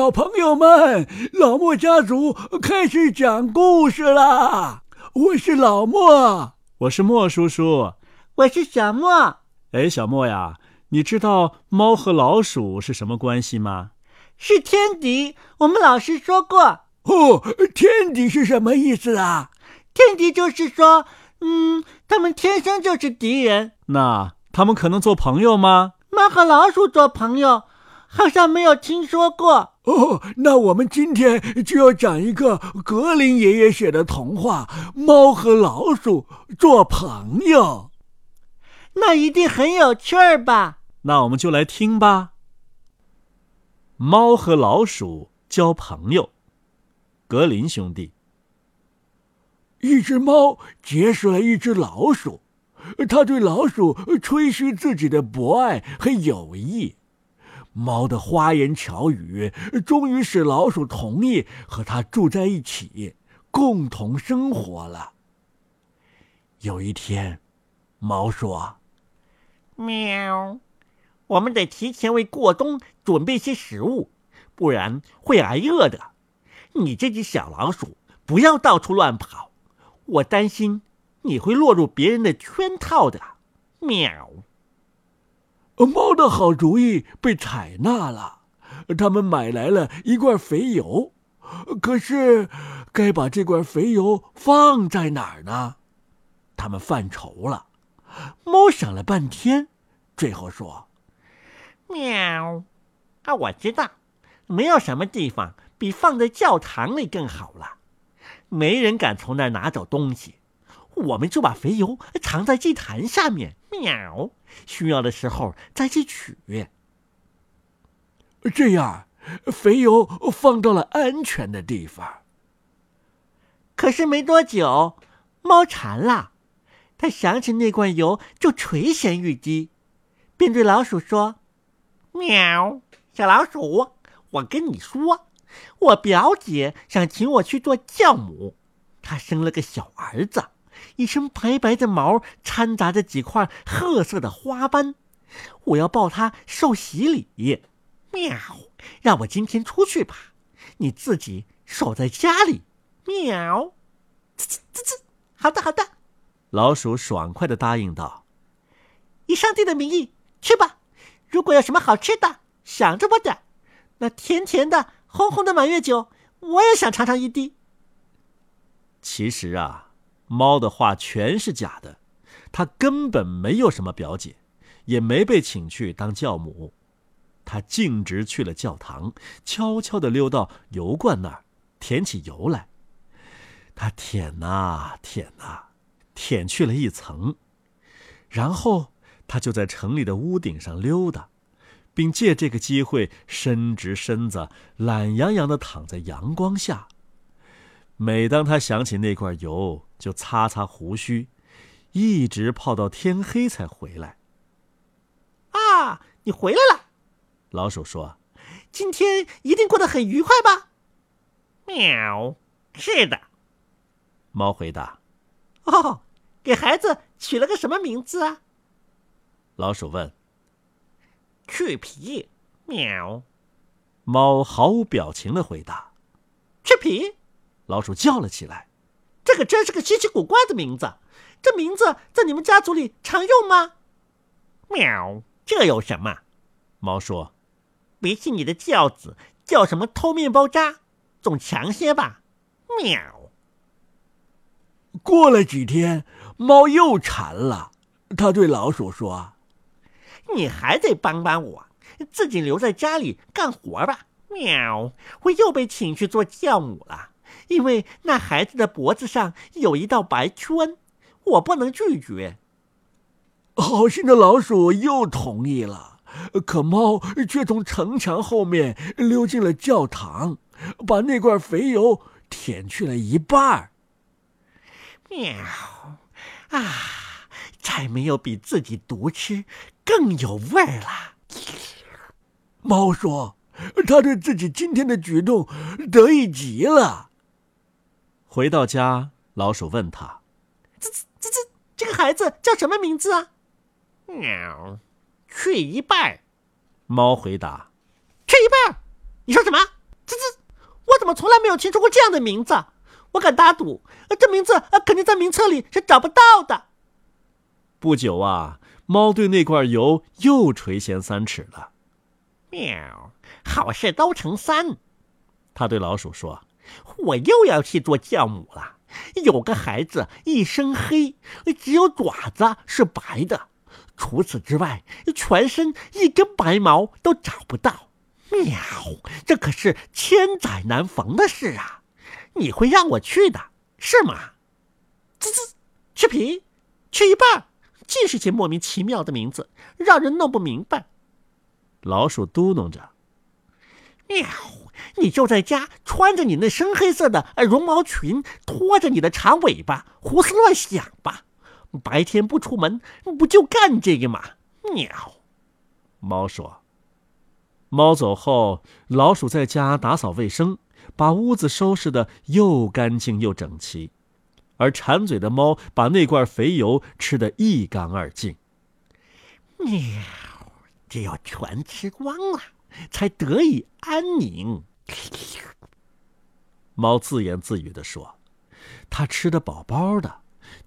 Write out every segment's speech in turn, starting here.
小朋友们，老莫家族开始讲故事啦！我是老莫，我是莫叔叔，我是小莫。哎，小莫呀，你知道猫和老鼠是什么关系吗？是天敌，我们老师说过。哦，天敌是什么意思啊？天敌就是说，嗯，他们天生就是敌人。那他们可能做朋友吗？猫和老鼠做朋友，好像没有听说过。哦，那我们今天就要讲一个格林爷爷写的童话《猫和老鼠做朋友》。那一定很有趣儿吧？那我们就来听吧。猫和老鼠交朋友。格林兄弟。一只猫结识了一只老鼠，它对老鼠吹嘘自己的博爱和友谊。猫的花言巧语终于使老鼠同意和它住在一起，共同生活了。有一天，猫说：“喵，我们得提前为过冬准备些食物，不然会挨饿的。”你这只小老鼠，不要到处乱跑，我担心你会落入别人的圈套的。喵！猫的好主意被采纳了，他们买来了一罐肥油，可是该把这罐肥油放在哪儿呢？他们犯愁了。猫想了半天，最后说：“喵！啊，我知道，没有什么地方。”比放在教堂里更好了，没人敢从那儿拿走东西。我们就把肥油藏在祭坛下面，喵！需要的时候再去取。这样，肥油放到了安全的地方。可是没多久，猫馋了，它想起那罐油就垂涎欲滴，便对老鼠说：“喵，小老鼠，我跟你说。”我表姐想请我去做教母，她生了个小儿子，一身白白的毛掺杂着几块褐色的花斑，我要抱它受洗礼。喵，让我今天出去吧，你自己守在家里。喵，吱吱吱吱，好的好的。老鼠爽快的答应道：“以上帝的名义，去吧。如果有什么好吃的，想着我点，那甜甜的。”红红的满月酒，我也想尝尝一滴。其实啊，猫的话全是假的，它根本没有什么表姐，也没被请去当教母，它径直去了教堂，悄悄地溜到油罐那儿，舔起油来。它舔呐舔呐，舔去了一层，然后它就在城里的屋顶上溜达。并借这个机会伸直身子，懒洋洋地躺在阳光下。每当他想起那罐油，就擦擦胡须，一直泡到天黑才回来。啊，你回来了！老鼠说：“今天一定过得很愉快吧？”喵，是的。猫回答：“哦，给孩子取了个什么名字啊？”老鼠问。去皮，喵！猫毫无表情的回答：“去皮。”老鼠叫了起来：“这可真是个稀奇古怪的名字！这名字在你们家族里常用吗？”喵！这有什么？猫说：“比起你的轿子叫什么偷面包渣，总强些吧？”喵！过了几天，猫又馋了，它对老鼠说。你还得帮帮我，自己留在家里干活吧。喵！我又被请去做教母了，因为那孩子的脖子上有一道白圈，我不能拒绝。好心的老鼠又同意了，可猫却从城墙后面溜进了教堂，把那罐肥油舔去了一半。喵！啊，再没有比自己独吃。更有味儿了。猫说：“他对自己今天的举动得意极了。”回到家，老鼠问他：“这、这、这、这这个孩子叫什么名字啊？”“喵，去一半。”猫回答：“去一半。”你说什么？这、这我怎么从来没有听说过这样的名字。我敢打赌，这名字肯定在名册里是找不到的。不久啊，猫对那罐油又垂涎三尺了。喵，好事都成三。他对老鼠说：“我又要去做教母了。有个孩子一身黑，只有爪子是白的，除此之外，全身一根白毛都找不到。喵，这可是千载难逢的事啊！你会让我去的，是吗？滋滋，去皮，去一半，尽是些莫名其妙的名字，让人弄不明白。”老鼠嘟哝着：“喵。”你就在家穿着你那深黑色的绒毛裙，拖着你的长尾巴，胡思乱想吧。白天不出门，不就干这个吗？喵。猫说。猫走后，老鼠在家打扫卫生，把屋子收拾的又干净又整齐，而馋嘴的猫把那罐肥油吃得一干二净。喵，这要全吃光了，才得以安宁。猫自言自语地说：“它吃得饱饱的，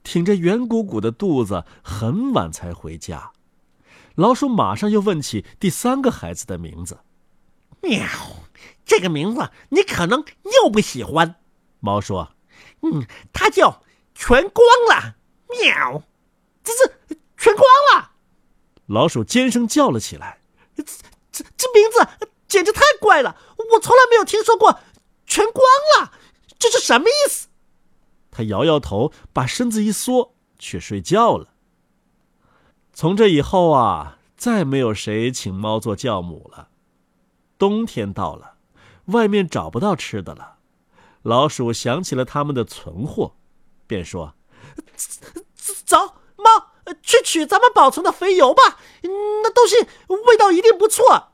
挺着圆鼓鼓的肚子，很晚才回家。”老鼠马上又问起第三个孩子的名字。“喵，这个名字你可能又不喜欢。”猫说：“嗯，它叫全光了。”喵，这是全光了。老鼠尖声叫了起来：“这这这名字！”简直太怪了！我从来没有听说过全光了，这是什么意思？他摇摇头，把身子一缩，去睡觉了。从这以后啊，再没有谁请猫做教母了。冬天到了，外面找不到吃的了，老鼠想起了他们的存货，便说：“走，猫，去取咱们保存的肥油吧，那东西味道一定不错。”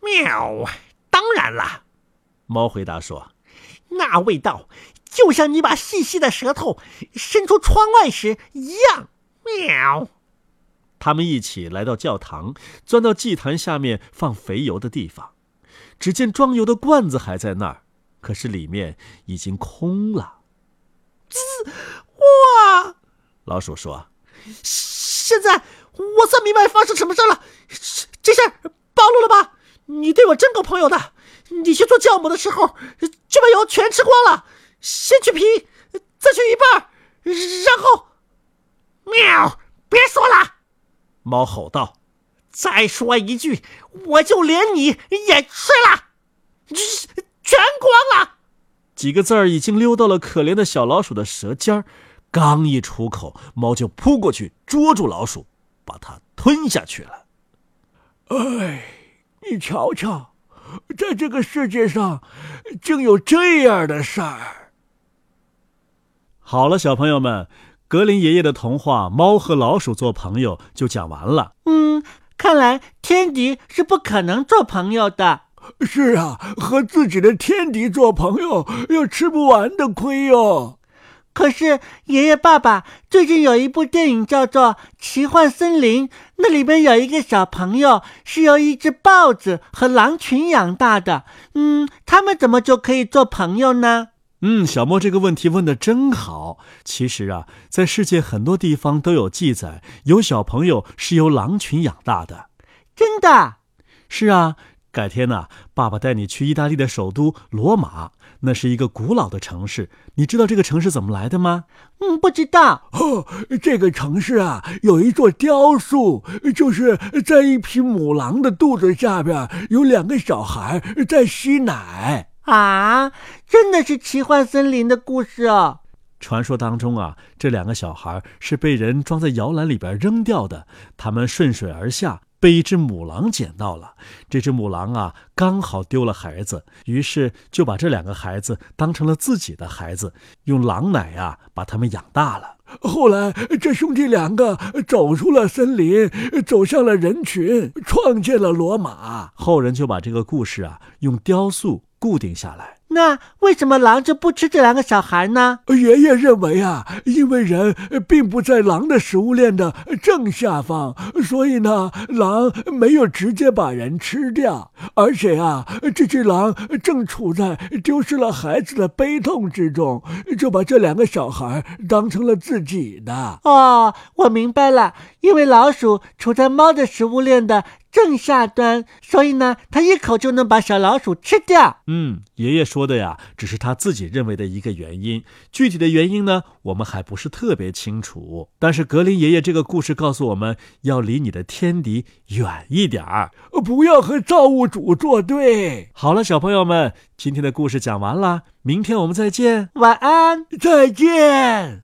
喵！当然啦，猫回答说：“那味道就像你把细细的舌头伸出窗外时一样。”喵！他们一起来到教堂，钻到祭坛下面放肥油的地方。只见装油的罐子还在那儿，可是里面已经空了。滋！哇！老鼠说：“现在我算明白发生什么事了。这事儿暴露了吧？”你对我真够朋友的，你去做酵母的时候就把油全吃光了，先去皮，再去一半，然后，喵！别说了，猫吼道：“再说一句，我就连你也吃了，全光了。”几个字儿已经溜到了可怜的小老鼠的舌尖儿，刚一出口，猫就扑过去捉住老鼠，把它吞下去了。哎。你瞧瞧，在这个世界上，竟有这样的事儿。好了，小朋友们，格林爷爷的童话《猫和老鼠做朋友》就讲完了。嗯，看来天敌是不可能做朋友的。是啊，和自己的天敌做朋友，要吃不完的亏哟。可是，爷爷、爸爸最近有一部电影叫做《奇幻森林》，那里边有一个小朋友是由一只豹子和狼群养大的。嗯，他们怎么就可以做朋友呢？嗯，小莫这个问题问的真好。其实啊，在世界很多地方都有记载，有小朋友是由狼群养大的。真的？是啊。改天呢，爸爸带你去意大利的首都罗马，那是一个古老的城市。你知道这个城市怎么来的吗？嗯，不知道。哦，这个城市啊，有一座雕塑，就是在一匹母狼的肚子下边有两个小孩在吸奶啊！真的是奇幻森林的故事哦。传说当中啊，这两个小孩是被人装在摇篮里边扔掉的，他们顺水而下。被一只母狼捡到了，这只母狼啊，刚好丢了孩子，于是就把这两个孩子当成了自己的孩子，用狼奶啊把他们养大了。后来，这兄弟两个走出了森林，走向了人群，创建了罗马。后人就把这个故事啊用雕塑固定下来。那为什么狼就不吃这两个小孩呢？爷爷认为啊，因为人并不在狼的食物链的正下方，所以呢，狼没有直接把人吃掉。而且啊，这只狼正处在丢失了孩子的悲痛之中，就把这两个小孩当成了自己的。哦，我明白了，因为老鼠处在猫的食物链的。正下端，所以呢，他一口就能把小老鼠吃掉。嗯，爷爷说的呀，只是他自己认为的一个原因，具体的原因呢，我们还不是特别清楚。但是格林爷爷这个故事告诉我们要离你的天敌远一点儿，不要和造物主作对。好了，小朋友们，今天的故事讲完了，明天我们再见，晚安，再见。